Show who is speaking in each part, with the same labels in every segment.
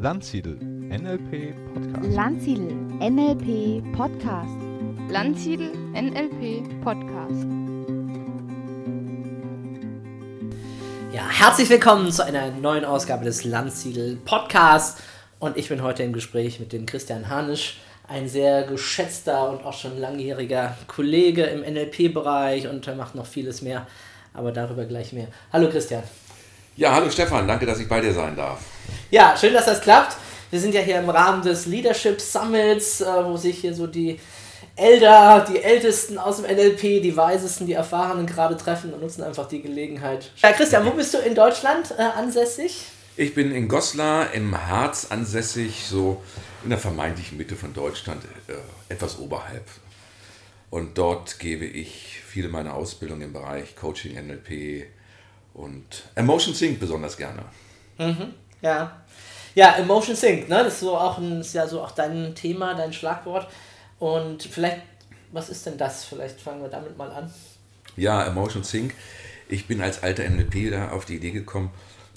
Speaker 1: Landsiedel NLP Podcast.
Speaker 2: Landsiedel NLP Podcast.
Speaker 3: Landsiedel NLP Podcast.
Speaker 4: Ja, herzlich willkommen zu einer neuen Ausgabe des Landsiedel Podcasts. Und ich bin heute im Gespräch mit dem Christian Hanisch, ein sehr geschätzter und auch schon langjähriger Kollege im NLP-Bereich und er macht noch vieles mehr, aber darüber gleich mehr. Hallo Christian.
Speaker 5: Ja, hallo Stefan, danke, dass ich bei dir sein darf.
Speaker 4: Ja, schön, dass das klappt. Wir sind ja hier im Rahmen des Leadership Summits, äh, wo sich hier so die Elder, die Ältesten aus dem NLP, die Weisesten, die Erfahrenen gerade treffen und nutzen einfach die Gelegenheit. Ja, Christian, wo bist du in Deutschland äh, ansässig?
Speaker 5: Ich bin in Goslar im Harz ansässig, so in der vermeintlichen Mitte von Deutschland, äh, etwas oberhalb. Und dort gebe ich viele meiner Ausbildung im Bereich Coaching, NLP und Emotion Sync besonders gerne.
Speaker 4: Mhm, ja. Ja, Emotion Sync, ne? Das ist so auch ein, ist ja so auch dein Thema, dein Schlagwort. Und vielleicht, was ist denn das? Vielleicht fangen wir damit mal an.
Speaker 5: Ja, Emotion Sync. Ich bin als alter NLPler auf die Idee gekommen,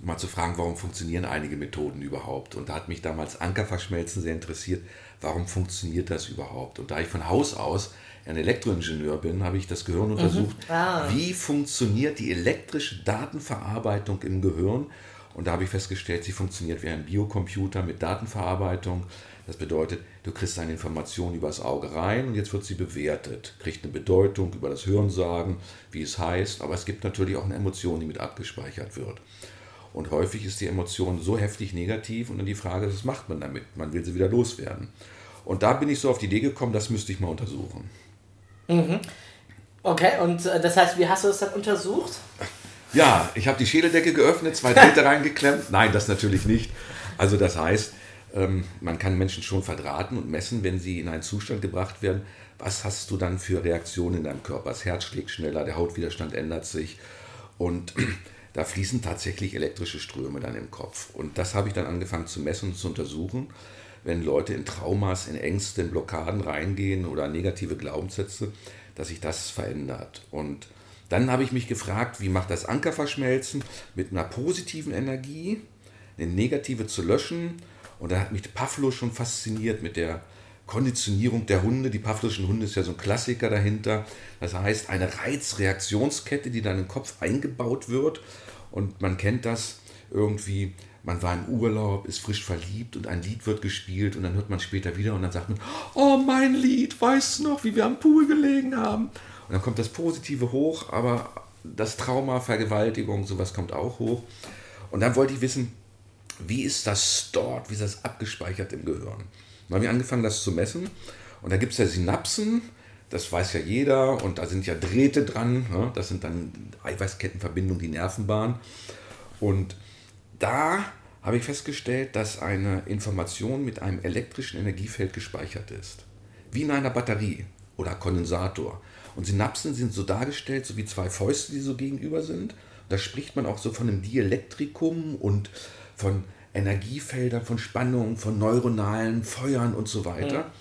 Speaker 5: mal zu fragen, warum funktionieren einige Methoden überhaupt. Und da hat mich damals Ankerverschmelzen sehr interessiert, warum funktioniert das überhaupt? Und da ich von Haus aus ein Elektroingenieur bin, habe ich das Gehirn untersucht.
Speaker 4: Mhm. Ah.
Speaker 5: Wie funktioniert die elektrische Datenverarbeitung im Gehirn? Und da habe ich festgestellt, sie funktioniert wie ein Biocomputer mit Datenverarbeitung. Das bedeutet, du kriegst eine Information übers Auge rein und jetzt wird sie bewertet, kriegt eine Bedeutung über das Hörensagen, wie es heißt, aber es gibt natürlich auch eine Emotion, die mit abgespeichert wird. Und häufig ist die Emotion so heftig negativ und dann die Frage, was macht man damit? Man will sie wieder loswerden. Und da bin ich so auf die Idee gekommen, das müsste ich mal untersuchen.
Speaker 4: Mhm. Okay, und äh, das heißt, wie hast du das dann untersucht?
Speaker 5: Ja, ich habe die Schädeldecke geöffnet, zwei Drähte reingeklemmt. Nein, das natürlich nicht. Also das heißt, ähm, man kann Menschen schon verdrahten und messen, wenn sie in einen Zustand gebracht werden. Was hast du dann für Reaktionen in deinem Körper? Das Herz schlägt schneller, der Hautwiderstand ändert sich und da fließen tatsächlich elektrische Ströme dann im Kopf. Und das habe ich dann angefangen zu messen und zu untersuchen. Wenn Leute in Traumas, in Ängste, in Blockaden reingehen oder negative Glaubenssätze, dass sich das verändert. Und dann habe ich mich gefragt, wie macht das Ankerverschmelzen mit einer positiven Energie, eine negative zu löschen. Und da hat mich Pavlo schon fasziniert mit der Konditionierung der Hunde. Die Pavlovschen Hunde ist ja so ein Klassiker dahinter. Das heißt, eine Reizreaktionskette, die dann im Kopf eingebaut wird. Und man kennt das irgendwie, man war im Urlaub, ist frisch verliebt und ein Lied wird gespielt und dann hört man später wieder und dann sagt man, oh mein Lied, weißt du noch, wie wir am Pool gelegen haben? Und dann kommt das Positive hoch, aber das Trauma, Vergewaltigung, sowas kommt auch hoch. Und dann wollte ich wissen, wie ist das dort, wie ist das abgespeichert im Gehirn? Dann haben wir angefangen, das zu messen. Und da gibt es ja Synapsen, das weiß ja jeder, und da sind ja Drähte dran, ne? das sind dann Eiweißkettenverbindungen, die Nervenbahn. Und da habe ich festgestellt, dass eine Information mit einem elektrischen Energiefeld gespeichert ist. Wie in einer Batterie oder Kondensator. Und Synapsen sind so dargestellt, so wie zwei Fäuste, die so gegenüber sind. Da spricht man auch so von einem Dielektrikum und von Energiefeldern, von Spannungen, von neuronalen Feuern und so weiter.
Speaker 4: Ja.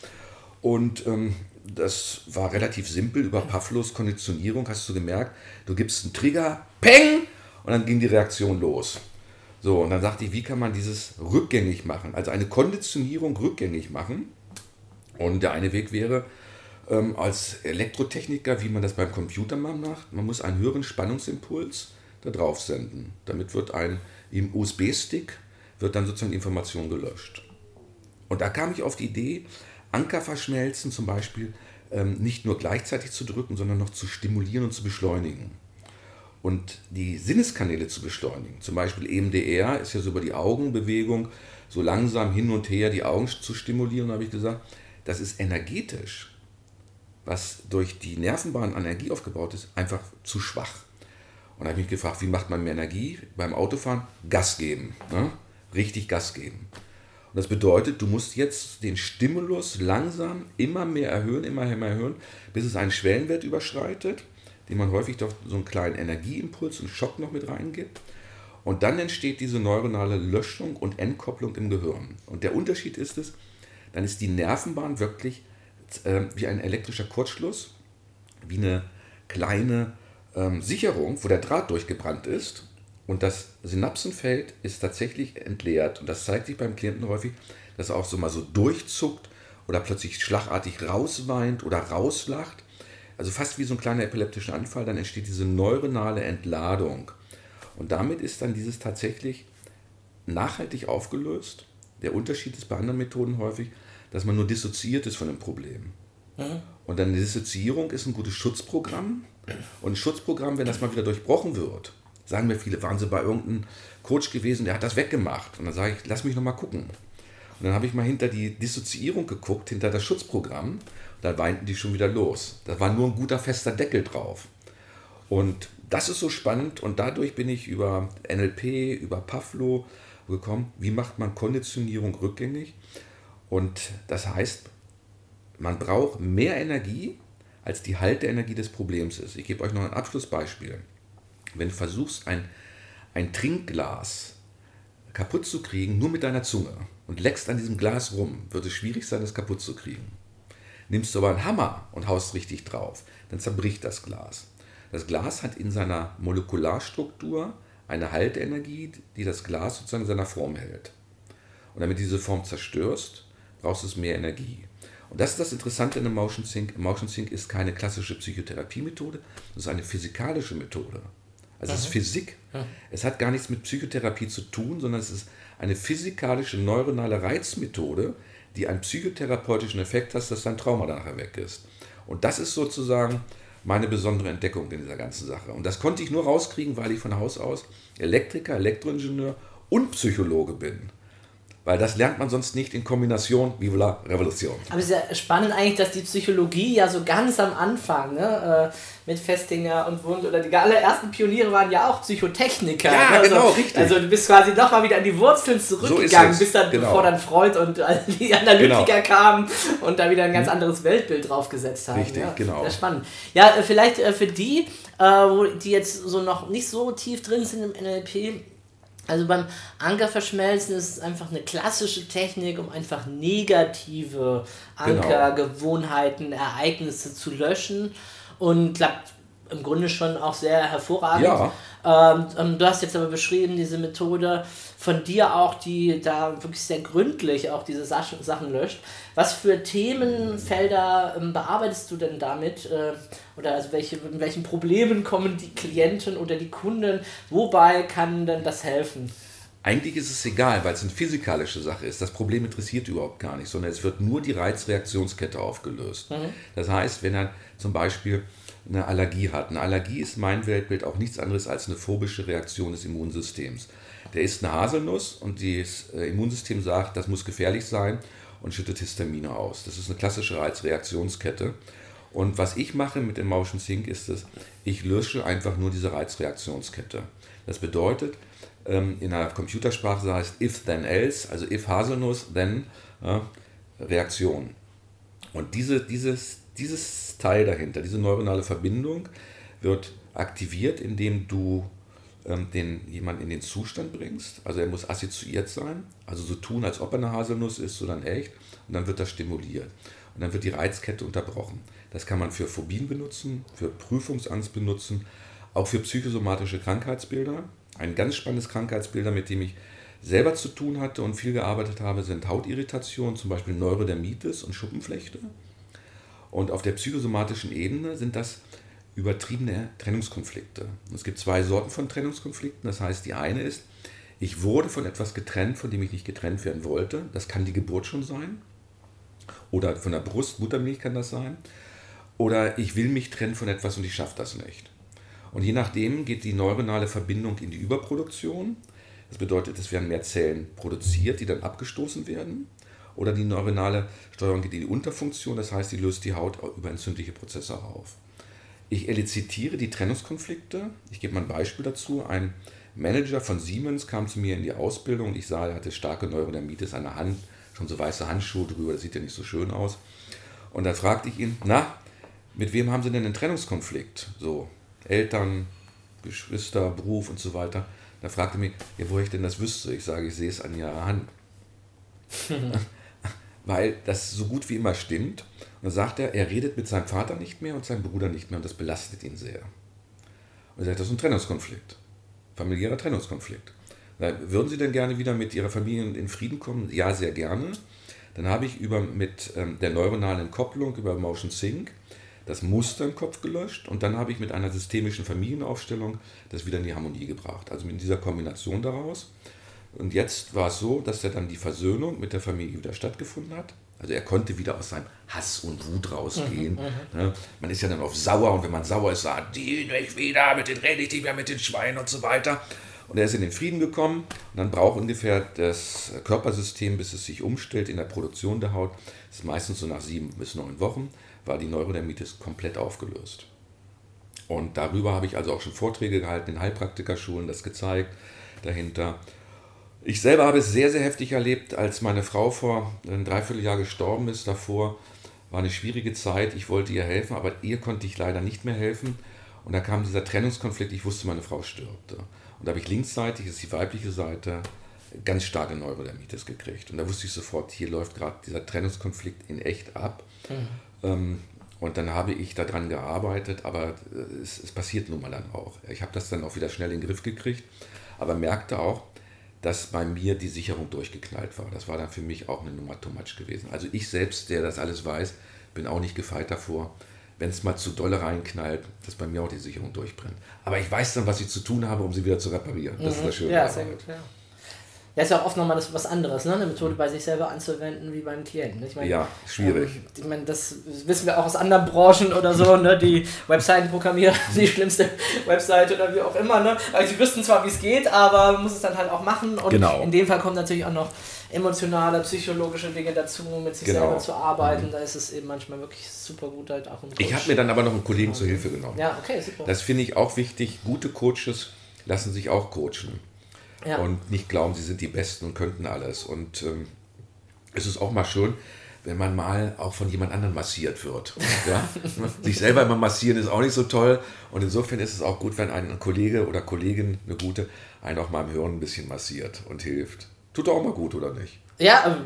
Speaker 5: Und ähm, das war relativ simpel über Pavlos Konditionierung. Hast du gemerkt, du gibst einen Trigger, Peng, und dann ging die Reaktion los. So, und dann sagte ich, wie kann man dieses rückgängig machen? Also eine Konditionierung rückgängig machen. Und der eine Weg wäre, ähm, als Elektrotechniker, wie man das beim Computer macht, man muss einen höheren Spannungsimpuls da drauf senden. Damit wird ein im USB-Stick wird dann sozusagen Information gelöscht. Und da kam ich auf die Idee, Anker verschmelzen zum Beispiel ähm, nicht nur gleichzeitig zu drücken, sondern noch zu stimulieren und zu beschleunigen. Und die Sinneskanäle zu beschleunigen, zum Beispiel EMDR ist ja so über die Augenbewegung so langsam hin und her die Augen zu stimulieren, habe ich gesagt, das ist energetisch, was durch die Nervenbahn an Energie aufgebaut ist, einfach zu schwach. Und da habe ich mich gefragt, wie macht man mehr Energie beim Autofahren? Gas geben, ne? richtig Gas geben. Und das bedeutet, du musst jetzt den Stimulus langsam immer mehr erhöhen, immer mehr erhöhen, bis es einen Schwellenwert überschreitet, den man häufig doch so einen kleinen Energieimpuls und Schock noch mit reingibt. Und dann entsteht diese neuronale Löschung und Entkopplung im Gehirn. Und der Unterschied ist es, dann ist die Nervenbahn wirklich äh, wie ein elektrischer Kurzschluss, wie eine kleine ähm, Sicherung, wo der Draht durchgebrannt ist. Und das Synapsenfeld ist tatsächlich entleert. Und das zeigt sich beim Klienten häufig, dass er auch so mal so durchzuckt oder plötzlich schlagartig rausweint oder rauslacht. Also fast wie so ein kleiner epileptischer Anfall. Dann entsteht diese neuronale Entladung. Und damit ist dann dieses tatsächlich nachhaltig aufgelöst. Der Unterschied ist bei anderen Methoden häufig, dass man nur dissoziiert ist von dem Problem. Und dann eine Dissoziierung ist ein gutes Schutzprogramm. Und ein Schutzprogramm, wenn das mal wieder durchbrochen wird, sagen mir viele, waren sie bei irgendeinem Coach gewesen, der hat das weggemacht. Und dann sage ich, lass mich noch mal gucken. Und dann habe ich mal hinter die Dissoziierung geguckt, hinter das Schutzprogramm. Da weinten die schon wieder los. Da war nur ein guter fester Deckel drauf. Und das ist so spannend und dadurch bin ich über NLP, über Pavlo gekommen, wie macht man Konditionierung rückgängig. Und das heißt, man braucht mehr Energie, als die Halteenergie des Problems ist. Ich gebe euch noch ein Abschlussbeispiel. Wenn du versuchst, ein, ein Trinkglas kaputt zu kriegen, nur mit deiner Zunge und leckst an diesem Glas rum, wird es schwierig sein, es kaputt zu kriegen. Nimmst du aber einen Hammer und haust richtig drauf, dann zerbricht das Glas. Das Glas hat in seiner Molekularstruktur eine Halteenergie, die das Glas sozusagen in seiner Form hält. Und damit diese Form zerstörst, brauchst du mehr Energie. Und das ist das Interessante in dem Motion Sync. Motion Sync ist keine klassische Psychotherapiemethode, das ist eine physikalische Methode. Also es ist Physik. Es hat gar nichts mit Psychotherapie zu tun, sondern es ist eine physikalische neuronale Reizmethode, die einen psychotherapeutischen Effekt hat, dass dein Trauma nachher weg ist. Und das ist sozusagen meine besondere Entdeckung in dieser ganzen Sache. Und das konnte ich nur rauskriegen, weil ich von Haus aus Elektriker, Elektroingenieur und Psychologe bin. Weil das lernt man sonst nicht in Kombination, Viva la Revolution.
Speaker 4: Aber es ist ja spannend eigentlich, dass die Psychologie ja so ganz am Anfang, ne, äh, mit Festinger und Wund oder die allerersten Pioniere waren ja auch Psychotechniker.
Speaker 5: Ja,
Speaker 4: ne? also,
Speaker 5: genau, richtig.
Speaker 4: Also du bist quasi nochmal wieder an die Wurzeln zurückgegangen,
Speaker 5: es,
Speaker 4: bis dann,
Speaker 5: genau.
Speaker 4: bevor dann Freud und die Analytiker
Speaker 5: Genau.
Speaker 4: kamen und da wieder ein ganz anderes Weltbild draufgesetzt haben.
Speaker 5: Richtig,
Speaker 4: ja,
Speaker 5: genau.
Speaker 4: Sehr spannend. Ja, äh, vielleicht äh, für die, die jetzt so noch nicht so tief drin sind im NLP, also beim Ankerverschmelzen ist es einfach eine klassische Technik, um einfach negative
Speaker 5: Genau.
Speaker 4: Ankergewohnheiten, Ereignisse zu löschen und klappt im Grunde schon auch sehr hervorragend.
Speaker 5: Ja.
Speaker 4: Ähm, ähm, du hast jetzt aber beschrieben, diese Methode von dir auch, die da wirklich sehr gründlich auch diese Sach Sachen löscht. Was für Themenfelder ähm, bearbeitest du denn damit? Äh, oder also welche, mit welchen Problemen kommen die Klienten oder die Kunden? Wobei kann denn das helfen?
Speaker 5: Eigentlich ist es egal, weil es eine physikalische Sache ist. Das Problem interessiert überhaupt gar nicht, sondern es wird nur die Reizreaktionskette aufgelöst. Das heißt, wenn er zum Beispiel eine Allergie hat. Eine Allergie ist mein Weltbild auch nichts anderes als eine phobische Reaktion des Immunsystems. Der isst eine Haselnuss und das äh, Immunsystem sagt, das muss gefährlich sein und schüttet Histamine aus. Das ist eine klassische Reizreaktionskette. Und was ich mache mit dem Motion Sync ist es, ich lösche einfach nur diese Reizreaktionskette. Das bedeutet, ähm, in einer Computersprache heißt if then else, also if Haselnuss, then Reaktion. Und diese, dieses, dieses Teil dahinter, diese neuronale Verbindung wird aktiviert, indem du ähm, den, jemanden in den Zustand bringst. Also er muss assoziiert sein, also so tun, als ob er eine Haselnuss ist, so dann echt. Und dann wird das stimuliert. Und dann wird die Reizkette unterbrochen. Das kann man für Phobien benutzen, für Prüfungsangst benutzen, auch für psychosomatische Krankheitsbilder. Ein ganz spannendes Krankheitsbilder, mit dem ich selber zu tun hatte und viel gearbeitet habe, sind Hautirritationen, zum Beispiel Neurodermitis und Schuppenflechte. Und auf der psychosomatischen Ebene sind das übertriebene Trennungskonflikte. Es gibt zwei Sorten von Trennungskonflikten. Das heißt, die eine ist, ich wurde von etwas getrennt, von dem ich nicht getrennt werden wollte. Das kann die Geburt schon sein. Oder von der Brust, Muttermilch kann das sein. Oder ich will mich trennen von etwas und ich schaffe das nicht. Und je nachdem geht die neuronale Verbindung in die Überproduktion. Das bedeutet, es werden mehr Zellen produziert, die dann abgestoßen werden. Oder die neuronale Steuerung geht in die Unterfunktion, das heißt, die löst die Haut über entzündliche Prozesse auf. Ich elizitiere die Trennungskonflikte. Ich gebe mal ein Beispiel dazu. Ein Manager von Siemens kam zu mir in die Ausbildung ich sah, er hatte starke Neurodermitis an der Hand, schon so weiße Handschuhe drüber, das sieht ja nicht so schön aus. Und dann fragte ich ihn, na, mit wem haben Sie denn einen Trennungskonflikt? So, Eltern, Geschwister, Beruf und so weiter. Da fragte er mich, ja, woher ich denn das wüsste. Ich sage, ich sehe es an Ihrer Hand. Weil das so gut wie immer stimmt. Und dann sagt er, er redet mit seinem Vater nicht mehr und seinem Bruder nicht mehr und das belastet ihn sehr. Und er sagt, das ist ein Trennungskonflikt. familiärer Trennungskonflikt. Na, würden Sie denn gerne wieder mit Ihrer Familie in Frieden kommen? Ja, sehr gerne. Dann habe ich über, mit ähm, der neuronalen Kopplung über Motion Sync das Muster im Kopf gelöscht und dann habe ich mit einer systemischen Familienaufstellung das wieder in die Harmonie gebracht. Also mit dieser Kombination daraus. Und jetzt war es so, dass er dann die Versöhnung mit der Familie wieder stattgefunden hat. Also er konnte wieder aus seinem Hass und Wut rausgehen. Ne? Man ist ja dann oft sauer und wenn man sauer ist, sagt die nicht wieder, mit den rede ich nicht mehr, mit den Schweinen und so weiter. Und er ist in den Frieden gekommen und dann braucht ungefähr das Körpersystem, bis es sich umstellt in der Produktion der Haut. Das ist meistens so nach sieben bis neun Wochen, war die Neurodermitis komplett aufgelöst. Und darüber habe ich also auch schon Vorträge gehalten in Heilpraktikerschulen, das gezeigt dahinter. Ich selber habe es sehr, sehr heftig erlebt, als meine Frau vor einem Dreivierteljahr gestorben ist. Davor war eine schwierige Zeit. Ich wollte ihr helfen, aber ihr konnte ich leider nicht mehr helfen. Und da kam dieser Trennungskonflikt. Ich wusste, meine Frau stirbt. Und da habe ich linksseitig, das ist die weibliche Seite, ganz starke Neurodermitis gekriegt. Und da wusste ich sofort, hier läuft gerade dieser Trennungskonflikt in echt ab. Mhm. und dann habe ich daran gearbeitet, aber es, es passiert nun mal dann auch. Ich habe das dann auch wieder schnell in den Griff gekriegt, aber merkte auch, dass bei mir die Sicherung durchgeknallt war. Das war dann für mich auch eine Nummer too much gewesen. Also ich selbst, der das alles weiß, bin auch nicht gefeit davor, wenn es mal zu dolle reinknallt, dass bei mir auch die Sicherung durchbrennt. Aber ich weiß dann, was ich zu tun habe, um sie wieder zu reparieren. Das mhm. ist das Schöne.
Speaker 4: Ja, sehr gut. Ja. Ja, ist ja auch oft nochmal das, was anderes, ne? eine Methode bei sich selber anzuwenden wie beim Klienten. Ich
Speaker 5: meine, ja, schwierig. Ähm,
Speaker 4: ich meine, das wissen wir auch aus anderen Branchen oder so, ne? die Webseitenprogrammierer, die schlimmste Webseite oder wie auch immer. Ne? Also sie wüssten zwar, wie es geht, aber man muss es dann halt auch machen. Und
Speaker 5: genau.
Speaker 4: in dem Fall kommen natürlich auch noch emotionale, psychologische Dinge dazu, mit sich genau. selber zu arbeiten. Mhm. Da ist es eben manchmal wirklich super gut halt auch.
Speaker 5: Ich habe mir dann aber noch einen Kollegen zur Hilfe genommen.
Speaker 4: Ja, okay, super.
Speaker 5: Das finde ich auch wichtig. Gute Coaches lassen sich auch coachen ja. und nicht glauben, sie sind die Besten und könnten alles. Und ähm, es ist auch mal schön, wenn man mal auch von jemand anderem massiert wird. Ja? Sich selber immer massieren ist auch nicht so toll. Und insofern ist es auch gut, wenn ein Kollege oder Kollegin, eine gute, einen auch mal im Hören ein bisschen massiert und hilft. Tut auch mal gut, oder nicht?
Speaker 4: Ja,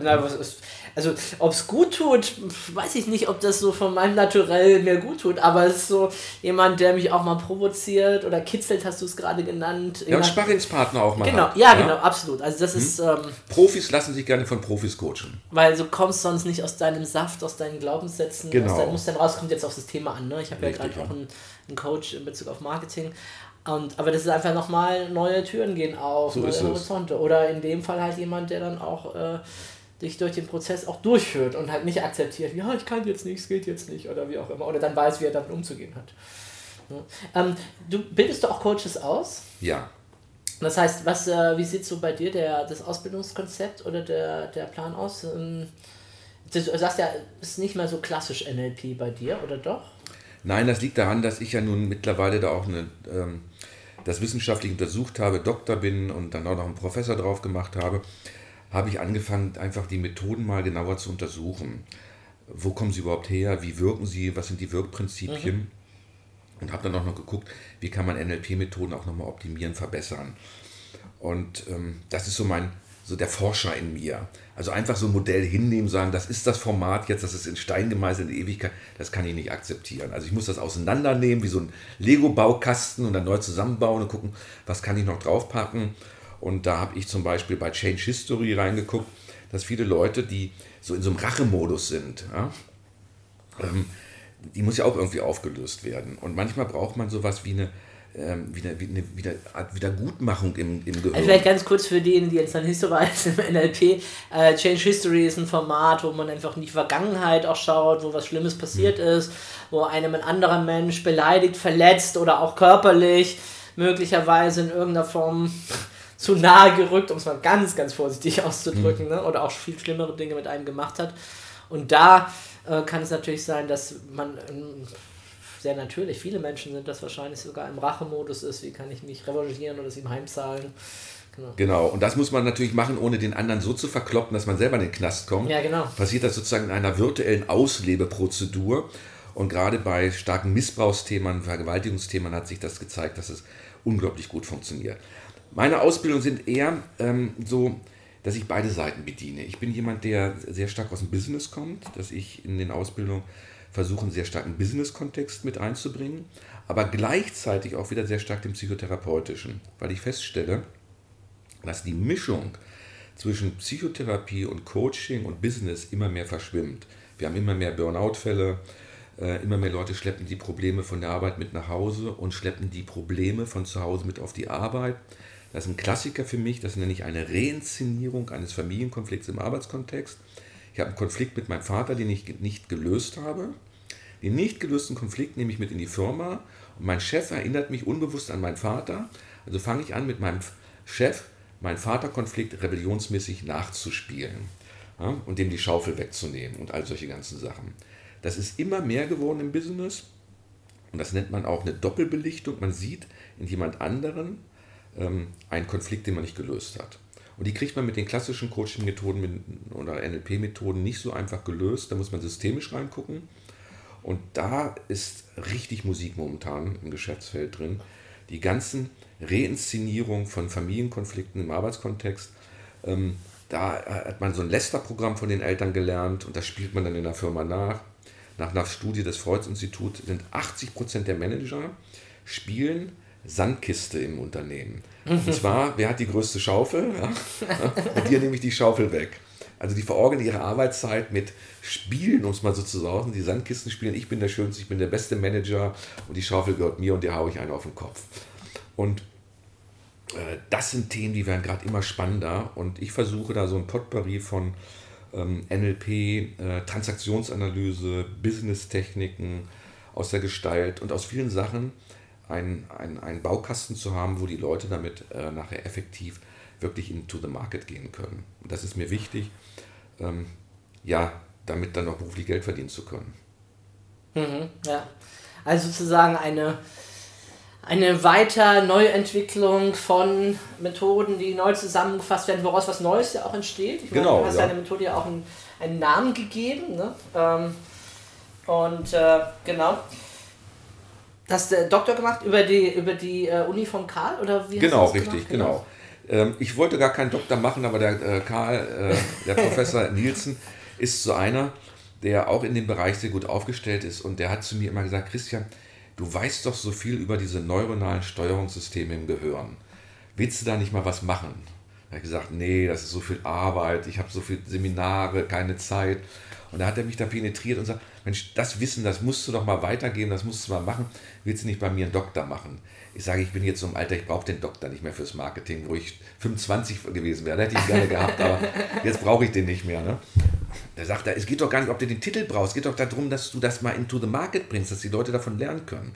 Speaker 4: also ob es gut tut, weiß ich nicht, ob das so von meinem Naturell mir gut tut, aber es ist so jemand, der mich auch mal provoziert oder kitzelt, hast du es gerade genannt.
Speaker 5: Ja, und Sparringspartner auch mal.
Speaker 4: Genau, ja, ja, genau, absolut. Also das hm. ist. Ähm,
Speaker 5: Profis lassen sich gerne von Profis coachen.
Speaker 4: Weil du kommst sonst nicht aus deinem Saft, aus deinen Glaubenssätzen.
Speaker 5: Genau.
Speaker 4: Dein, musst dann rauskommen jetzt auf das Thema an. Ne? Ich habe ja gerade auch einen, einen Coach in Bezug auf Marketing. Und, aber das ist einfach nochmal neue Türen gehen auf,
Speaker 5: so
Speaker 4: neue Horizonte. Oder in dem Fall halt jemand, der dann auch äh, dich durch den Prozess auch durchführt und halt nicht akzeptiert, ja, ich kann jetzt nicht, es geht jetzt nicht oder wie auch immer. Oder dann weiß, wie er damit umzugehen hat. Ja. Ähm, du bildest du auch Coaches aus?
Speaker 5: Ja.
Speaker 4: Das heißt, was, äh, wie sieht so bei dir der, das Ausbildungskonzept oder der, der Plan aus? Ähm, du sagst ja, es ist nicht mehr so klassisch NLP bei dir, oder doch?
Speaker 5: Nein, das liegt daran, dass ich ja nun mittlerweile da auch eine, ähm, das wissenschaftlich untersucht habe, Doktor bin und dann auch noch einen Professor drauf gemacht habe, habe ich angefangen, einfach die Methoden mal genauer zu untersuchen. Wo kommen sie überhaupt her? Wie wirken sie? Was sind die Wirkprinzipien? Mhm. Und habe dann auch noch geguckt, wie kann man NLP-Methoden auch nochmal optimieren, verbessern. Und ähm, das ist so mein so der Forscher in mir. Also einfach so ein Modell hinnehmen, sagen, das ist das Format jetzt, das ist in Stein gemeißelt in Ewigkeit, das kann ich nicht akzeptieren. Also ich muss das auseinandernehmen, wie so ein Lego-Baukasten und dann neu zusammenbauen und gucken, was kann ich noch draufpacken. Und da habe ich zum Beispiel bei Change History reingeguckt, dass viele Leute, die so in so einem Rachemodus sind, ja, ähm, die muss ja auch irgendwie aufgelöst werden. Und manchmal braucht man sowas wie eine ähm, wieder, wieder, wieder Art Wiedergutmachung im, im Gehirn.
Speaker 4: Also vielleicht ganz kurz für diejenigen, die jetzt dann History im NLP. Äh, Change History ist ein Format, wo man einfach in die Vergangenheit auch schaut, wo was Schlimmes passiert mhm. ist, wo einem ein anderer Mensch beleidigt, verletzt oder auch körperlich möglicherweise in irgendeiner Form zu nahe gerückt, um es mal ganz, ganz vorsichtig auszudrücken, mhm. ne? oder auch viel schlimmere Dinge mit einem gemacht hat. Und da äh, kann es natürlich sein, dass man ähm, sehr natürlich. Viele Menschen sind das wahrscheinlich sogar im Rachemodus ist, wie kann ich mich revanchieren oder es ihm heimzahlen.
Speaker 5: Genau. genau, und das muss man natürlich machen, ohne den anderen so zu verkloppen, dass man selber in den Knast kommt.
Speaker 4: Ja, genau.
Speaker 5: Passiert das sozusagen in einer virtuellen Auslebeprozedur. Und gerade bei starken Missbrauchsthemen, Vergewaltigungsthemen hat sich das gezeigt, dass es unglaublich gut funktioniert. Meine Ausbildungen sind eher ähm, so, dass ich beide Seiten bediene. Ich bin jemand, der sehr stark aus dem Business kommt, dass ich in den Ausbildungen versuchen, sehr starken Business-Kontext mit einzubringen, aber gleichzeitig auch wieder sehr stark dem psychotherapeutischen, weil ich feststelle, dass die Mischung zwischen Psychotherapie und Coaching und Business immer mehr verschwimmt. Wir haben immer mehr Burnout-Fälle, äh, immer mehr Leute schleppen die Probleme von der Arbeit mit nach Hause und schleppen die Probleme von zu Hause mit auf die Arbeit. Das ist ein Klassiker für mich, das nenne ich eine Reinszenierung eines Familienkonflikts im Arbeitskontext. Ich habe einen Konflikt mit meinem Vater, den ich nicht gelöst habe. Den nicht gelösten Konflikt nehme ich mit in die Firma und mein Chef erinnert mich unbewusst an meinen Vater. Also fange ich an, mit meinem Chef meinen Vaterkonflikt rebellionsmäßig nachzuspielen ja, und dem die Schaufel wegzunehmen und all solche ganzen Sachen. Das ist immer mehr geworden im Business und das nennt man auch eine Doppelbelichtung. Man sieht in jemand anderen ähm, einen Konflikt, den man nicht gelöst hat. Und die kriegt man mit den klassischen Coaching-Methoden oder NLP-Methoden nicht so einfach gelöst. Da muss man systemisch reingucken. Und da ist richtig Musik momentan im Geschäftsfeld drin. Die ganzen Reinszenierungen von Familienkonflikten im Arbeitskontext. Ähm, da hat man so ein Lester-Programm von den Eltern gelernt und das spielt man dann in der Firma nach nach einer Studie des Freud-Instituts sind 80 Prozent der Manager spielen Sandkiste im Unternehmen. Und zwar, wer hat die größte Schaufel? Ja? Und dir nehme ich die Schaufel weg. Also die verorgeln ihre Arbeitszeit mit Spielen, um es mal so zu sagen, die Sandkisten spielen, ich bin der Schönste, ich bin der beste Manager und die Schaufel gehört mir und dir haue ich einen auf den Kopf. Und äh, das sind Themen, die werden gerade immer spannender und ich versuche da so ein Potpourri von ähm, NLP, äh, Transaktionsanalyse, Business-Techniken aus der Gestalt und aus vielen Sachen einen ein Baukasten zu haben, wo die Leute damit äh, nachher effektiv wirklich into the market gehen können. Und das ist mir wichtig, ähm, ja, damit dann auch beruflich Geld verdienen zu können.
Speaker 4: Mhm, ja, also sozusagen eine eine weiter Neuentwicklung von Methoden, die neu zusammengefasst werden, woraus was Neues ja auch entsteht. Ich
Speaker 5: genau,
Speaker 4: meine, du hast
Speaker 5: ja.
Speaker 4: deiner Methode ja auch einen, einen Namen gegeben. Ne? Ähm, und äh, genau. Hast du Doktor gemacht über die, über die äh, Uni von Karl? Oder wie
Speaker 5: genau,
Speaker 4: das
Speaker 5: richtig,
Speaker 4: gemacht?
Speaker 5: genau. Ähm, ich wollte gar keinen Doktor machen, aber der äh, Karl, äh, der Professor Nielsen, ist so einer, der auch in dem Bereich sehr gut aufgestellt ist. Und der hat zu mir immer gesagt, Christian, du weißt doch so viel über diese neuronalen Steuerungssysteme im Gehirn. Willst du da nicht mal was machen? Habe ich gesagt, nee, das ist so viel Arbeit, ich habe so viele Seminare, keine Zeit. Und da hat er mich da penetriert und sagt, Mensch, das Wissen, das musst du doch mal weitergeben, das musst du mal machen. Willst du nicht bei mir einen Doktor machen? Ich sage, ich bin jetzt so im Alter, ich brauche den Doktor nicht mehr fürs Marketing, wo ich 25 gewesen wäre. Da hätte ich ihn gerne gehabt, aber jetzt brauche ich den nicht mehr. Ne? Da sagt er, es geht doch gar nicht, ob du den Titel brauchst, es geht doch darum, dass du das mal into the market bringst, dass die Leute davon lernen können.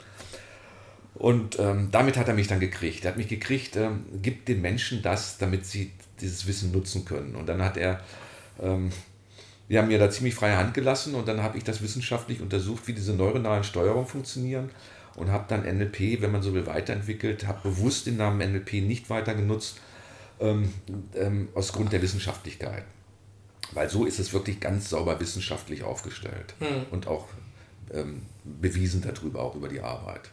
Speaker 5: Und ähm, damit hat er mich dann gekriegt. Er hat mich gekriegt, ähm, gibt den Menschen das, damit sie dieses Wissen nutzen können. Und dann hat er ähm, wir haben mir da ziemlich freie Hand gelassen und dann habe ich das wissenschaftlich untersucht, wie diese neuronalen Steuerungen funktionieren und habe dann NLP, wenn man so will, weiterentwickelt, habe bewusst den Namen NLP nicht weiter genutzt, ähm, ähm, aus Grund der Wissenschaftlichkeit. Weil so ist es wirklich ganz sauber wissenschaftlich aufgestellt
Speaker 4: Hm.
Speaker 5: und auch ähm, bewiesen darüber, auch über die Arbeit.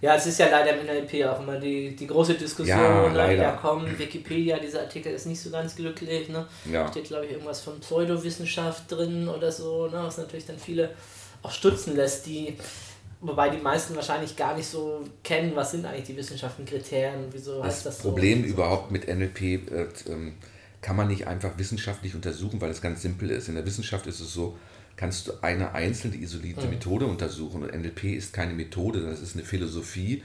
Speaker 4: Ja, es ist ja leider im NLP auch immer die, die große Diskussion,
Speaker 5: Ja,
Speaker 4: ne, da kommt. Wikipedia, dieser Artikel ist nicht so ganz glücklich. Ne?
Speaker 5: Ja.
Speaker 4: Steht, glaube ich, irgendwas von Pseudowissenschaft drin oder so, ne? was natürlich dann viele auch stutzen lässt, die, wobei die meisten wahrscheinlich gar nicht so kennen, was sind eigentlich die wissenschaftlichen Kriterien und wieso
Speaker 5: Das,
Speaker 4: heißt das.
Speaker 5: Problem
Speaker 4: so.
Speaker 5: überhaupt mit NLP äh, ähm, kann man nicht einfach wissenschaftlich untersuchen, weil es ganz simpel ist. In der Wissenschaft ist es so, kannst du eine einzelne isolierte
Speaker 4: Mhm.
Speaker 5: Methode untersuchen und NLP ist keine Methode, es ist eine Philosophie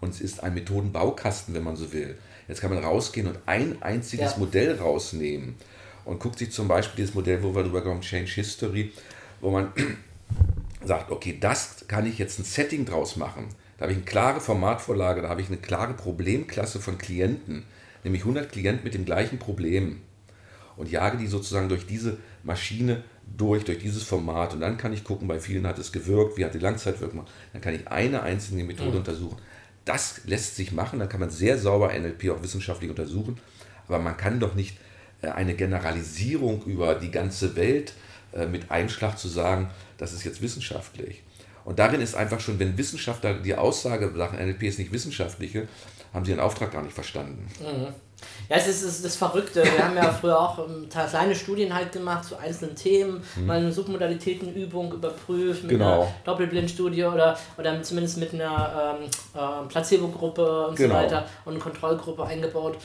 Speaker 5: und es ist ein Methodenbaukasten, wenn man so will. Jetzt kann man rausgehen und ein einziges
Speaker 4: Ja.
Speaker 5: Modell rausnehmen und guckt sich zum Beispiel dieses Modell, wo wir drüber kommen, Change History, wo man sagt, okay, das kann ich jetzt ein Setting draus machen. Da habe ich eine klare Formatvorlage, da habe ich eine klare Problemklasse von Klienten, nämlich 100 Klienten mit dem gleichen Problem und jage die sozusagen durch diese Maschine durch, durch dieses Format und dann kann ich gucken, bei vielen hat es gewirkt, wie hat die Langzeitwirkung, dann kann ich eine einzelne Methode untersuchen. Das lässt sich machen, dann kann man sehr sauber NLP auch wissenschaftlich untersuchen, aber man kann doch nicht äh, eine Generalisierung über die ganze Welt äh, mit Einschlag zu sagen, das ist jetzt wissenschaftlich. Und darin ist einfach schon, wenn Wissenschaftler die Aussage sagen, NLP ist nicht wissenschaftliche, haben sie ihren Auftrag gar nicht verstanden.
Speaker 4: Ja, es ist, es ist das Verrückte. Wir haben ja früher auch ähm, ta- kleine Studien halt gemacht zu einzelnen Themen, mal eine Submodalitätenübung überprüft mit
Speaker 5: Mhm. Genau.
Speaker 4: einer Doppelblindstudie oder, oder zumindest mit einer ähm, ähm, Placebo-Gruppe und
Speaker 5: Genau.
Speaker 4: so weiter und eine Kontrollgruppe eingebaut.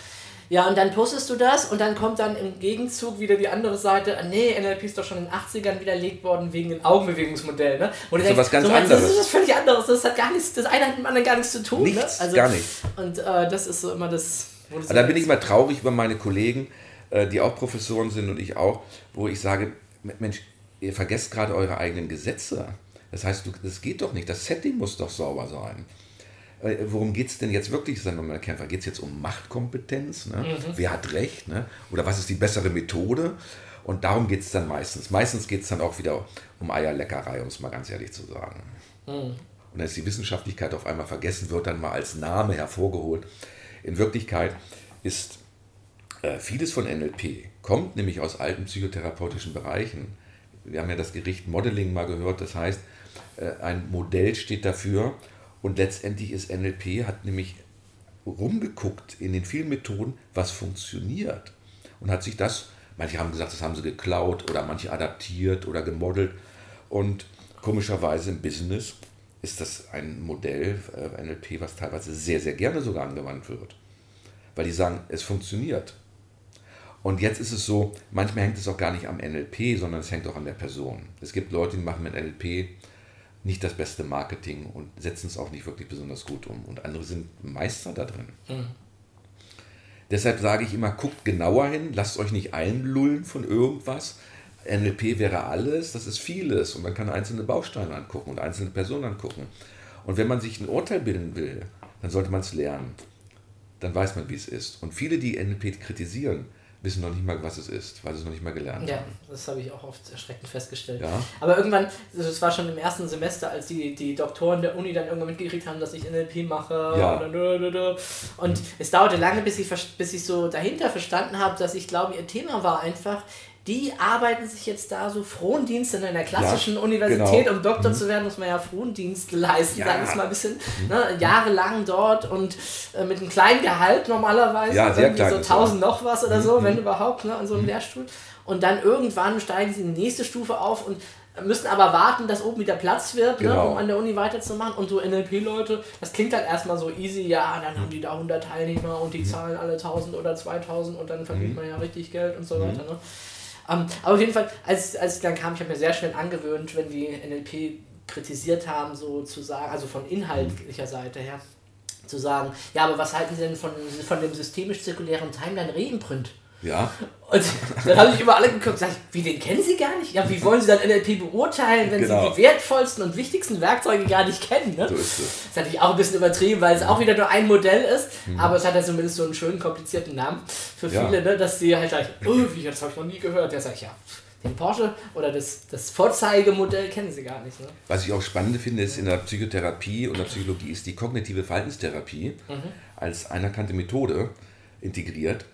Speaker 4: Ja, und dann postest du das und dann kommt dann im Gegenzug wieder die andere Seite, ah, nee, NLP ist doch schon in den 80ern widerlegt worden wegen dem Augenbewegungsmodell, ne? Und
Speaker 5: Das ist was ganz
Speaker 4: Das
Speaker 5: anderes.
Speaker 4: ist was völlig anderes, das hat gar nichts, das eine hat mit dem anderen gar nichts zu tun,
Speaker 5: Nichts,
Speaker 4: ne? Also,
Speaker 5: gar nichts.
Speaker 4: Und äh, das ist so immer das, wo du
Speaker 5: Also da
Speaker 4: so
Speaker 5: bin ich immer traurig über meine Kollegen, äh, die auch Professoren sind und ich auch, wo ich sage, Mensch, ihr vergesst gerade eure eigenen Gesetze. Das heißt, du, das geht doch nicht. Das Setting muss doch sauber sein. Äh, Worum geht es denn jetzt wirklich, sagen wir mal, Kämpfer? Geht es jetzt um Machtkompetenz? Ne? Wer hat Recht? Ne? Oder was ist die bessere Methode? Und darum geht es dann meistens. Meistens geht es dann auch wieder um Eierleckerei, um es mal ganz ehrlich zu sagen. Und dann ist die Wissenschaftlichkeit auf einmal vergessen, wird dann mal als Name hervorgeholt. In Wirklichkeit ist äh, vieles von NLP, kommt nämlich aus alten psychotherapeutischen Bereichen. Wir haben ja das Gericht Modeling mal gehört, das heißt, äh, ein Modell steht dafür und letztendlich ist NLP, hat nämlich rumgeguckt in den vielen Methoden, was funktioniert und hat sich das, manche haben gesagt, das haben sie geklaut oder manche adaptiert oder gemodelt und komischerweise im Business ist das ein Modell äh, NLP, was teilweise sehr, sehr gerne sogar angewandt wird, weil die sagen, es funktioniert. Und jetzt ist es so, manchmal hängt es auch gar nicht am NLP, sondern es hängt auch an der Person. Es gibt Leute, die machen mit NLP nicht das beste Marketing und setzen es auch nicht wirklich besonders gut um. Und andere sind Meister da drin. Deshalb sage ich immer, guckt genauer hin, lasst euch nicht einlullen von irgendwas. NLP wäre alles, das ist vieles. Und man kann einzelne Bausteine angucken und einzelne Personen angucken. Und wenn man sich ein Urteil bilden will, dann sollte man es lernen. Dann weiß man, wie es ist. Und viele, die NLP kritisieren, wissen noch nicht mal, was es ist, weil sie es noch nicht mal gelernt
Speaker 4: Ja,
Speaker 5: haben.
Speaker 4: das habe ich auch oft erschreckend festgestellt.
Speaker 5: Ja.
Speaker 4: Aber irgendwann, das war schon im ersten Semester, als die, die Doktoren der Uni dann irgendwann mitgekriegt haben, dass ich NLP mache.
Speaker 5: Ja.
Speaker 4: Und, und es dauerte lange, bis ich, bis ich so dahinter verstanden habe, dass ich glaube, ihr Thema war einfach, die arbeiten sich jetzt da so Frondienst in einer klassischen
Speaker 5: Ja,
Speaker 4: Universität,
Speaker 5: genau.
Speaker 4: um Doktor zu werden, muss man ja Frondienst leisten,
Speaker 5: Ja.
Speaker 4: sagen wir mal ein bisschen, ne, jahrelang dort und äh, mit einem kleinen Gehalt normalerweise,
Speaker 5: Ja, sehr
Speaker 4: irgendwie so
Speaker 5: kleines, ja.
Speaker 4: 1000 noch was oder so, wenn überhaupt, ne, an so einem Lehrstuhl. Und dann irgendwann steigen sie in die nächste Stufe auf und müssen aber warten, dass oben wieder Platz wird, ne,
Speaker 5: Genau.
Speaker 4: um an der Uni weiterzumachen. Und so NLP-Leute, das klingt halt erstmal so easy, ja, dann haben die da 100 Teilnehmer und die zahlen alle 1000 oder 2000 und dann verdient man ja richtig Geld und so weiter. Ne? Ähm, aber auf jeden Fall, als, als ich dann kam, ich habe mir sehr schnell angewöhnt, wenn die NLP kritisiert haben, so zu sagen, also von inhaltlicher Seite her, zu sagen, ja, aber was halten Sie denn von, von dem systemisch-zirkulären Timeline Reimprint?
Speaker 5: Ja,
Speaker 4: Und dann habe ich über alle geguckt und gesagt, wie den kennen Sie gar nicht? Ja, wie wollen Sie dann NLP beurteilen, wenn
Speaker 5: Genau.
Speaker 4: Sie die wertvollsten und wichtigsten Werkzeuge gar nicht kennen? Ne?
Speaker 5: so ist es.
Speaker 4: Das ist natürlich auch ein bisschen übertrieben, weil es auch wieder nur ein Modell ist,
Speaker 5: Mhm.
Speaker 4: aber es hat ja zumindest so einen schönen, komplizierten Namen für
Speaker 5: Ja.
Speaker 4: viele, ne, dass sie halt sagen, oh, wie, das habe ich noch nie gehört. Ja, sag ich, ja, den Porsche oder das, das Vorzeigemodell kennen sie gar nicht. Ne?
Speaker 5: Was ich auch spannend finde, ist in der Psychotherapie und der Psychologie ist die kognitive Verhaltenstherapie als anerkannte Methode integriert.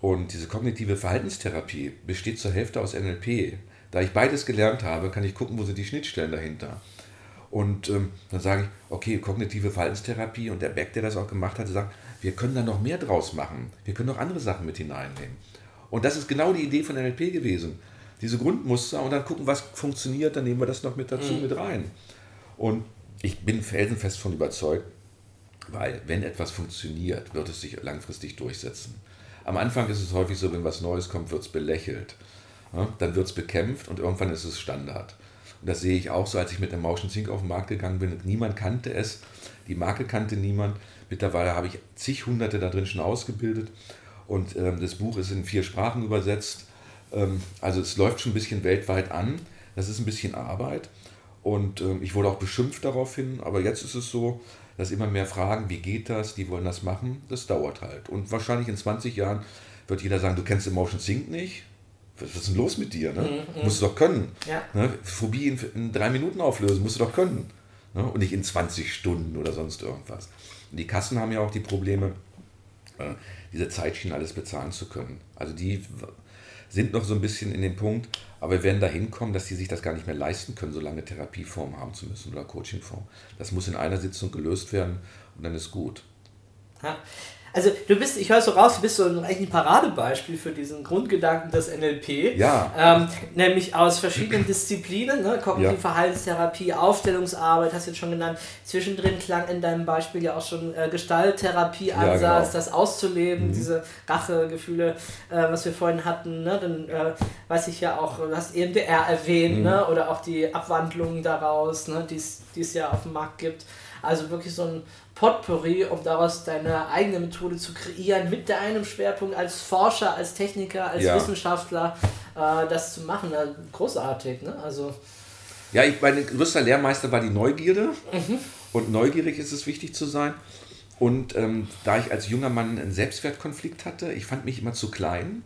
Speaker 5: Und diese kognitive Verhaltenstherapie besteht zur Hälfte aus NLP. Da ich beides gelernt habe, kann ich gucken, wo sind die Schnittstellen dahinter. Und ähm, dann sage ich, okay, kognitive Verhaltenstherapie und der Beck, der das auch gemacht hat, sagt, wir können da noch mehr draus machen. Wir können noch andere Sachen mit hineinnehmen. Und das ist genau die Idee von NLP gewesen. Diese Grundmuster und dann gucken, was funktioniert, dann nehmen wir das noch mit dazu mit rein. Und ich bin felsenfest von überzeugt, weil wenn etwas funktioniert, wird es sich langfristig durchsetzen. Am Anfang ist es häufig so, wenn was Neues kommt, wird es belächelt. Ja, dann wird es bekämpft und irgendwann ist es Standard. Und das sehe ich auch so, als ich mit dem Motion Sync auf den Markt gegangen bin. Niemand kannte es, die Marke kannte niemand. Mittlerweile habe ich zig Hunderte da drin schon ausgebildet und ähm, das Buch ist in vier Sprachen übersetzt. Ähm, also es läuft schon ein bisschen weltweit an. Das ist ein bisschen Arbeit und ähm, ich wurde auch beschimpft daraufhin. Aber jetzt ist es so, dass immer mehr fragen, wie geht das, die wollen das machen. Das dauert halt. Und wahrscheinlich in 20 Jahren wird jeder sagen, du kennst Emotion Sync nicht. Was ist denn los mit dir? Ne? Musst du doch können.
Speaker 4: Ja.
Speaker 5: Ne? Phobie in, in drei Minuten auflösen, musst du doch können. Ne? Und nicht in 20 Stunden oder sonst irgendwas. Und die Kassen haben ja auch die Probleme, äh, diese Zeitschienen alles bezahlen zu können. Also die sind noch so ein bisschen in dem Punkt, aber wir werden dahin kommen, dass die sich das gar nicht mehr leisten können, so lange Therapieform haben zu müssen oder Coachingform. Das muss in einer Sitzung gelöst werden und dann ist gut.
Speaker 4: Ja. Also du bist, ich höre so raus, du bist so ein, eigentlich ein Paradebeispiel für diesen Grundgedanken des NLP.
Speaker 5: Ja.
Speaker 4: Ähm, nämlich aus verschiedenen Disziplinen, ne? Kognitive
Speaker 5: Ja.
Speaker 4: Verhaltenstherapie, Aufstellungsarbeit, hast du jetzt schon genannt. Zwischendrin klang in deinem Beispiel ja auch schon äh, Gestalttherapie-Ansatz,
Speaker 5: Ja, genau.
Speaker 4: das auszuleben, diese Rachegefühle, äh, was wir vorhin hatten. Ne? Dann äh, weiß ich ja auch, du hast EMDR erwähnt, ne? oder auch die Abwandlungen daraus, ne? die es ja auf dem Markt gibt. Also wirklich so ein Potpourri, um daraus deine eigene Methode zu kreieren, mit deinem Schwerpunkt als Forscher, als Techniker, als
Speaker 5: Ja.
Speaker 4: Wissenschaftler, äh, das zu machen. Also großartig, ne? Also,
Speaker 5: Ja, ich, mein größter Lehrmeister war die Neugierde. Und neugierig ist es wichtig zu sein. Und ähm, da ich als junger Mann einen Selbstwertkonflikt hatte, ich fand mich immer zu klein.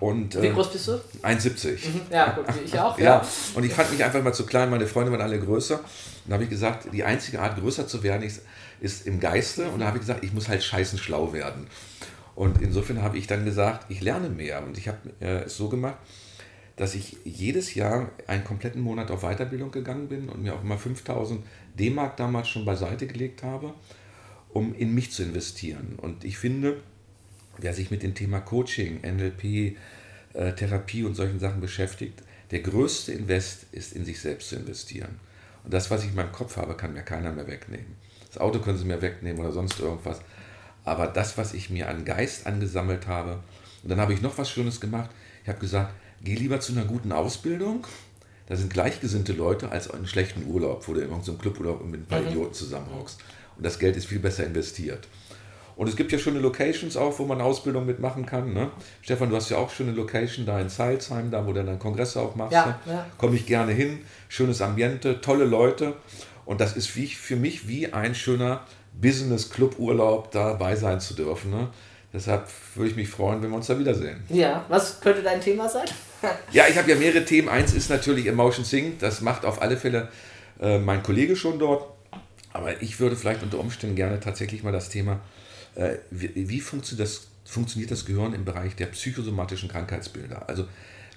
Speaker 5: Und,
Speaker 4: wie
Speaker 5: ähm,
Speaker 4: groß bist du?
Speaker 5: 1,70.
Speaker 4: Ja, gut, ich auch.
Speaker 5: Ja, und ich fand mich einfach mal zu klein, meine Freunde waren alle größer. Und da habe ich gesagt, die einzige Art, größer zu werden, ist, ist im Geiste. Und da habe ich gesagt, ich muss halt scheißen schlau werden. Und insofern habe ich dann gesagt, ich lerne mehr. Und ich habe äh, es so gemacht, dass ich jedes Jahr einen kompletten Monat auf Weiterbildung gegangen bin und mir auch immer 5000 D-Mark damals schon beiseite gelegt habe, um in mich zu investieren. Und ich finde, wer sich mit dem Thema Coaching, NLP, äh, Therapie und solchen Sachen beschäftigt, der größte Invest ist in sich selbst zu investieren. Und das, was ich in meinem Kopf habe, kann mir keiner mehr wegnehmen. Das Auto können sie mir wegnehmen oder sonst irgendwas. Aber das, was ich mir an Geist angesammelt habe, und dann habe ich noch was Schönes gemacht. Ich habe gesagt, geh lieber zu einer guten Ausbildung. Da sind gleichgesinnte Leute als einen schlechten Urlaub, wo du in irgendeinem Cluburlaub mit ein paar Idioten zusammenhockst. Und das Geld ist viel besser investiert. Und es gibt ja schöne Locations auch, wo man Ausbildung mitmachen kann. Ne? Stefan, du hast ja auch schöne Location da in Salzheim, da wo du dann Kongresse auch machst.
Speaker 4: Ja,
Speaker 5: ne?
Speaker 4: ja.
Speaker 5: Komme ich gerne hin. Schönes Ambiente, tolle Leute. Und das ist wie, für mich wie ein schöner Business-Club-Urlaub dabei sein zu dürfen. Ne? Deshalb würde ich mich freuen, wenn wir uns da wiedersehen.
Speaker 4: Ja, was könnte dein Thema sein?
Speaker 5: Ja, ich habe ja mehrere Themen. Eins ist natürlich Emotion Sync. Das macht auf alle Fälle äh, mein Kollege schon dort. Aber ich würde vielleicht unter Umständen gerne tatsächlich mal das Thema, äh, wie, wie funktioniert, das, funktioniert das Gehirn im Bereich der psychosomatischen Krankheitsbilder? Also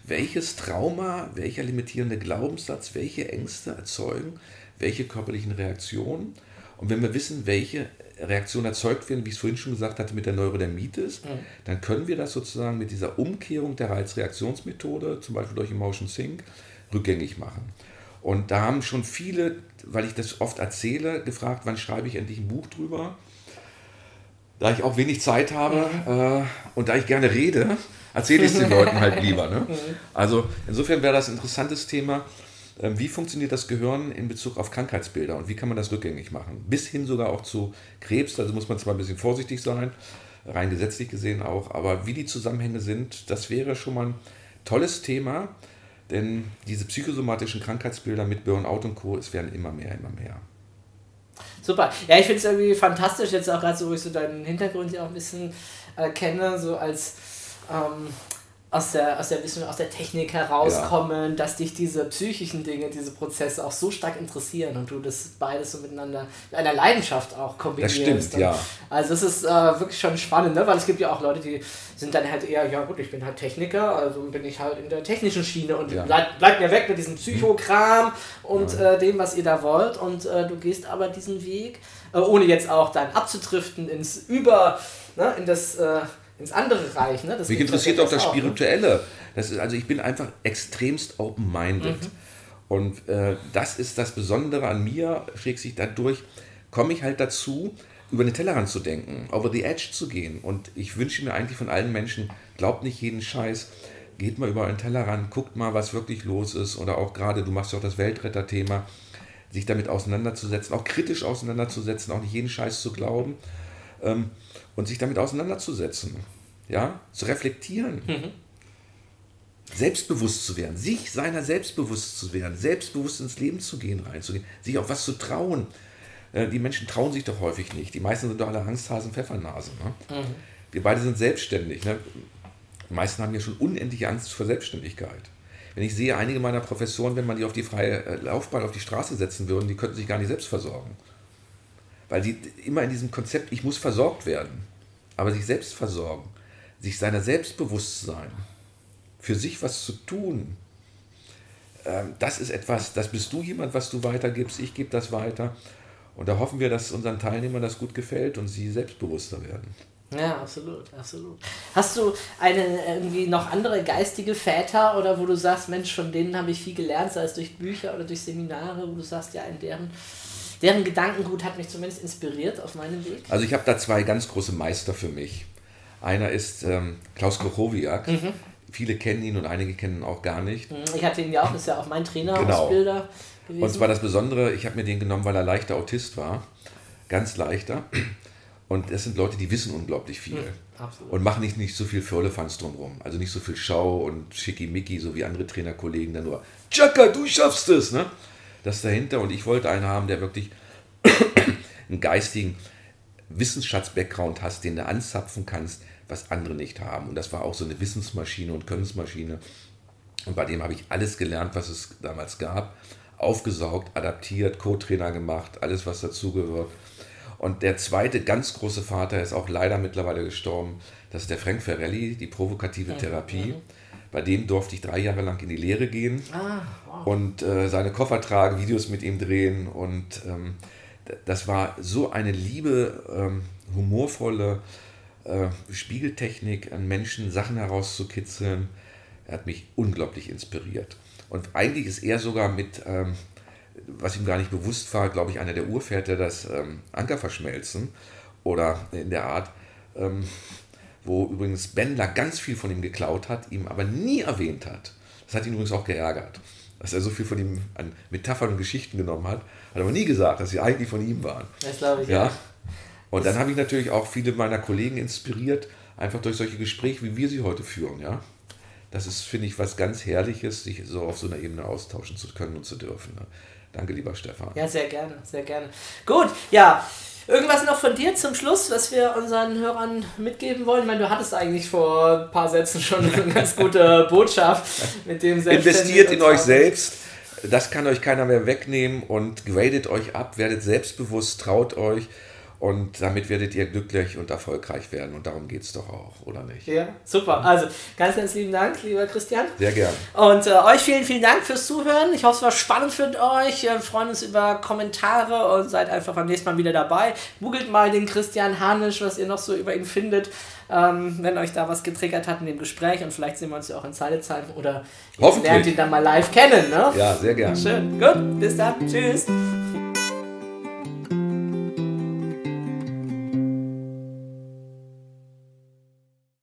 Speaker 5: welches Trauma, welcher limitierende Glaubenssatz, welche Ängste erzeugen, welche körperlichen Reaktionen? Und wenn wir wissen, welche Reaktionen erzeugt werden, wie ich es vorhin schon gesagt hatte, mit der Neurodermitis, dann können wir das sozusagen mit dieser Umkehrung der Reizreaktionsmethode, zum Beispiel durch Emotion Sync, rückgängig machen. Und da haben schon viele, weil ich das oft erzähle, gefragt, wann schreibe ich endlich ein Buch drüber. Da ich auch wenig Zeit habe äh, und da ich gerne rede, erzähle ich es den Leuten halt lieber. Ne? Also insofern wäre das ein interessantes Thema. Ähm, Wie funktioniert das Gehirn in Bezug auf Krankheitsbilder und wie kann man das rückgängig machen? Bis hin sogar auch zu Krebs, also muss man zwar ein bisschen vorsichtig sein, rein gesetzlich gesehen auch, aber wie die Zusammenhänge sind, das wäre schon mal ein tolles Thema, denn diese psychosomatischen Krankheitsbilder mit Burnout und Co., es werden immer mehr, immer mehr.
Speaker 4: Super. Ja, ich finde es irgendwie fantastisch, jetzt auch gerade so, wo ich so deinen Hintergrund ja auch ein bisschen äh, kenne, so als ähm, aus der, aus der Wissenschaft, aus der Technik herauskommen, dass dich diese psychischen Dinge, diese Prozesse auch so stark interessieren und du das beides so miteinander mit einer Leidenschaft auch kombinierst.
Speaker 5: Das stimmt,
Speaker 4: Und
Speaker 5: ja.
Speaker 4: Also es ist äh, wirklich schon spannend, ne? weil es gibt ja auch Leute, die sind dann halt eher, ja gut, ich bin halt Techniker, also bin ich halt in der technischen Schiene und
Speaker 5: Ja.
Speaker 4: bleibt bleib mir weg mit diesem Psychokram und äh, dem, was ihr da wollt und äh, du gehst aber diesen Weg, äh, ohne jetzt auch dann abzudriften ins Über, ne? in das, äh, ins andere Reich. Ne?
Speaker 5: Mich interessiert auch das
Speaker 4: ne?
Speaker 5: Spirituelle. Das ist, also ich bin einfach extremst open-minded. Und äh, das ist das Besondere an mir, sich dadurch, komme ich halt dazu, über den Tellerrand zu denken, over the edge zu gehen. Und ich wünsche mir eigentlich von allen Menschen, glaubt nicht jeden Scheiß, geht mal über einen Tellerrand, guckt mal, was wirklich los ist. Oder auch gerade, du machst ja auch das Weltretter-Thema, sich damit auseinanderzusetzen, auch kritisch auseinanderzusetzen, auch nicht jeden Scheiß zu glauben ähm, und sich damit auseinanderzusetzen. Ja, zu reflektieren. Selbstbewusst zu werden, sich seiner selbstbewusst zu werden, selbstbewusst ins Leben zu gehen, reinzugehen, sich auf was zu trauen. Äh, Die Menschen trauen sich doch häufig nicht. Die meisten sind doch alle Angsthasen, Pfeffernasen. Ne? Wir beide sind selbstständig. Ne? Die meisten haben ja schon unendliche Angst vor Selbstständigkeit. Wenn ich sehe, einige meiner Professoren, wenn man die auf die freie äh, Laufbahn, auf die Straße setzen würden, die könnten sich gar nicht selbst versorgen. Weil die immer in diesem Konzept, ich muss versorgt werden, aber sich selbst versorgen, sich seiner Selbstbewusstsein, für sich was zu tun, ähm, das ist etwas, das bist du jemand, was du weitergibst, ich gebe das weiter. Und da hoffen wir, dass unseren Teilnehmern das gut gefällt und sie selbstbewusster werden.
Speaker 4: Ja, absolut, absolut. Hast du eine irgendwie noch andere geistige Väter oder wo du sagst, Mensch, von denen habe ich viel gelernt, sei es durch Bücher oder durch Seminare, wo du sagst, ja, in deren, deren Gedankengut hat mich zumindest inspiriert auf meinem Weg?
Speaker 5: Also ich habe da zwei ganz große Meister für mich. Einer ist ähm, Klaus Kochowiak.
Speaker 4: Mhm.
Speaker 5: Viele kennen ihn und einige kennen ihn auch gar nicht.
Speaker 4: Ich hatte ihn ja auch, ist ja auch mein Trainer,
Speaker 5: Genau.
Speaker 4: Ausbilder gewesen.
Speaker 5: Und zwar das Besondere, ich habe mir den genommen, weil er leichter Autist war. Ganz leichter. Und das sind Leute, die wissen unglaublich viel.
Speaker 4: absolut.
Speaker 5: Und machen nicht, nicht so viel Firlefanz drumherum. Also nicht so viel Schau und Schickimicki, so wie andere Trainerkollegen, dann nur, Chaka, du schaffst es, ne? Das dahinter. Und ich wollte einen haben, der wirklich einen geistigen Wissensschatz-Background hast, den du anzapfen kannst, was andere nicht haben. Und das war auch so eine Wissensmaschine und Könnensmaschine. Und bei dem habe ich alles gelernt, was es damals gab. Aufgesaugt, adaptiert, Co-Trainer gemacht, alles, was dazugehört. Und der zweite ganz große Vater ist auch leider mittlerweile gestorben. Das ist der Frank Ferrelli, die provokative Therapie. Bei dem durfte ich drei Jahre lang in die Lehre gehen
Speaker 4: Ah, wow.
Speaker 5: und äh, seine Koffer tragen, Videos mit ihm drehen. Und ähm, das war so eine liebe, ähm, humorvolle äh, Spiegeltechnik, an Menschen Sachen herauszukitzeln. Er hat mich unglaublich inspiriert. Und eigentlich ist er sogar mit, ähm, was ihm gar nicht bewusst war, glaube ich, einer der Urväter das ähm, Ankerverschmelzen oder in der Art, ähm, wo übrigens Bendler ganz viel von ihm geklaut hat, ihm aber nie erwähnt hat. Das hat ihn übrigens auch geärgert, dass er so viel von ihm an Metaphern und Geschichten genommen hat, hat aber nie gesagt, dass sie eigentlich von ihm waren.
Speaker 4: Das glaube ich,
Speaker 5: Ja.
Speaker 4: ja.
Speaker 5: Und dann habe ich natürlich auch viele meiner Kollegen inspiriert, einfach durch solche Gespräche, wie wir sie heute führen, ja. Das ist, finde ich, was ganz Herrliches, sich so auf so einer Ebene austauschen zu können und zu dürfen. Ne? Danke, lieber Stefan.
Speaker 4: Ja, sehr gerne, sehr gerne. Gut, ja. Irgendwas noch von dir zum Schluss, was wir unseren Hörern mitgeben wollen? Ich meine, du hattest eigentlich vor ein paar Sätzen schon eine ganz gute Botschaft mit dem
Speaker 5: Investiert in euch selbst. Das kann euch keiner mehr wegnehmen und gradet euch ab, werdet selbstbewusst, traut euch und damit werdet ihr glücklich und erfolgreich werden. Und darum geht es doch auch, oder nicht?
Speaker 4: Ja, super. Also, ganz, ganz lieben Dank, lieber Christian.
Speaker 5: Sehr gern.
Speaker 4: Und äh, euch vielen, vielen Dank fürs Zuhören. Ich hoffe, es war spannend für euch. Wir freuen uns über Kommentare und seid einfach beim nächsten Mal wieder dabei. Googelt mal den Christian Hanisch, was ihr noch so über ihn findet. Ähm, wenn euch da was getriggert hat in dem Gespräch und vielleicht sehen wir uns ja auch in Zeilezheim oder ihr lernt ihn dann mal live kennen. Ne?
Speaker 5: Ja, sehr gern.
Speaker 4: Schön. Gut, bis dann. Tschüss.